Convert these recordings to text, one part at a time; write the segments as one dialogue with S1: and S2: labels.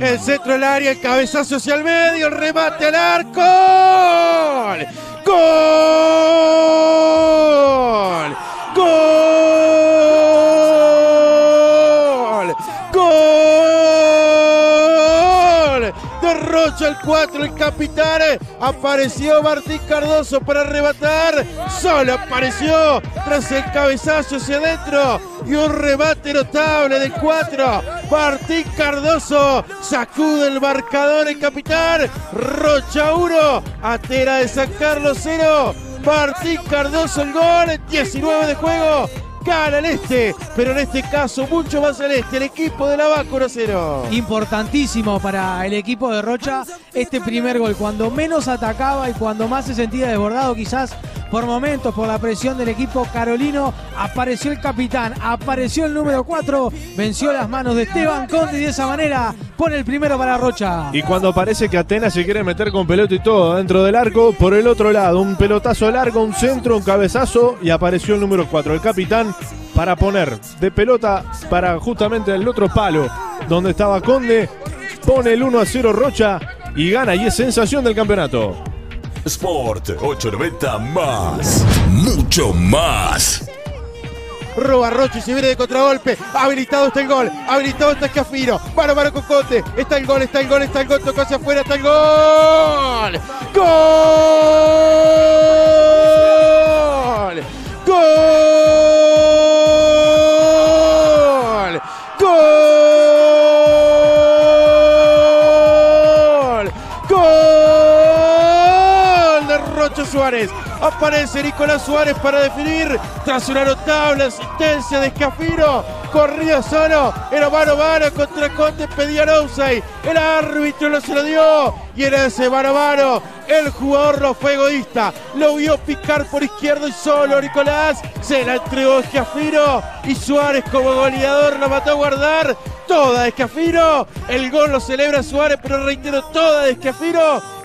S1: El centro del área, el cabezazo hacia el medio, el remate al arco. ¡Gol! ¡Gol! ¡Gol! Derrocha el 4, el capitán. Apareció Martín Cardoso para arrebatar. Solo apareció tras el cabezazo hacia adentro. Y un remate notable de 4. Martín Cardoso sacude el marcador el capitán. Rocha 1. Atera de San Carlos 0. Martín Cardoso el gol. 19 de juego gana el este, pero en este caso mucho más el este, el equipo de la Vaca 1-0.
S2: Importantísimo para el equipo de Rocha este primer gol, cuando menos atacaba y cuando más se sentía desbordado quizás por momentos por la presión del equipo carolino, apareció el capitán, apareció el número 4, venció las manos de Esteban Conde y de esa manera pone el primero para Rocha.
S3: Y cuando parece que Atenas se quiere meter con pelota y todo dentro del arco, por el otro lado, un pelotazo largo, un centro, un cabezazo y apareció el número 4, el capitán, para poner de pelota para justamente el otro palo donde estaba Conde, pone el 1 a 0 Rocha y gana y es sensación del campeonato.
S4: Sport 890 más. Mucho más.
S1: Roba Rocha y se viene de contragolpe. Habilitado está el gol. Habilitado está Escafino. Mano mano con Conte. Está el gol, está el gol, está el gol. Tocó hacia afuera, está el gol. Gol. Gol. Suárez. Aparece Nicolás Suárez para definir tras una notable asistencia de Escafino. Corría solo, era mano a contra Conte, pedía offside. El árbitro no se lo dio y era ese mano a. El jugador no fue egoísta, lo vio picar por izquierdo y solo Nicolás se la entregó a Escafino y Suárez como goleador la mató a guardar. Toda de Escafino, el gol lo celebra Suárez, pero reitero, toda de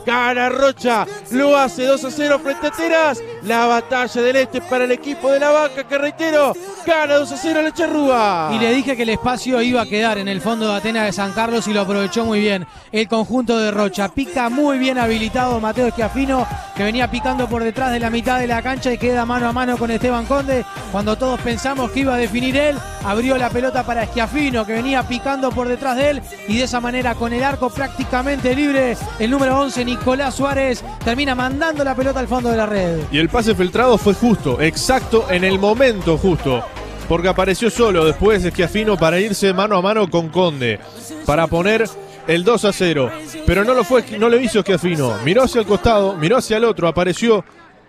S1: Gana Rocha, lo hace 2 a 0 frente a Teras. La batalla del este para el equipo de la vaca, que reitero, gana 2 a 0 la Charrúa.
S2: Y le dije que el espacio iba a quedar en el fondo de Atenas de San Carlos y lo aprovechó muy bien el conjunto de Rocha. Pica muy bien habilitado Mateo Esquiafino, que venía picando por detrás de la mitad de la cancha y queda mano a mano con Esteban Conde. Cuando todos pensamos que iba a definir él, abrió la pelota para Esquiafino, que venía picando por detrás de él y de esa manera con el arco prácticamente libre, el número 11 Nicolás Suárez termina mandando la pelota al fondo de la red.
S3: Y el pase filtrado fue justo, exacto, en el momento justo. Porque apareció solo después Esquiafino para irse mano a mano con Conde. Para poner el 2 a 0. Pero no lo fue, no lo hizo Esquiafino. Miró hacia el costado, miró hacia el otro. Apareció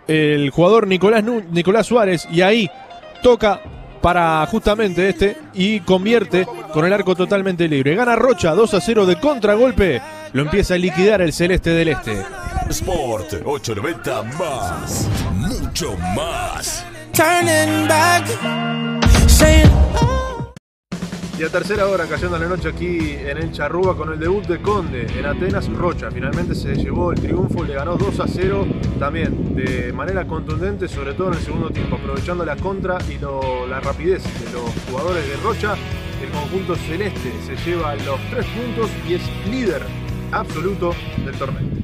S3: el jugador Nicolás, Nicolás Suárez. Y ahí toca para justamente este y convierte con el arco totalmente libre. Gana Rocha 2 a 0 de contragolpe. Lo empieza a liquidar el celeste del este.
S4: Sport 890 más. Mucho más.
S5: Turning back, saying,
S3: Y a tercera hora cayendo la noche aquí en el Charrúa con el debut de Conde en Atenas Rocha. Finalmente se llevó el triunfo, le ganó 2 a 0 también de manera contundente, sobre todo en el segundo tiempo, aprovechando la contra y lo- la rapidez de los jugadores de Rocha. El conjunto celeste se lleva los tres puntos y es líder absoluto del torneo.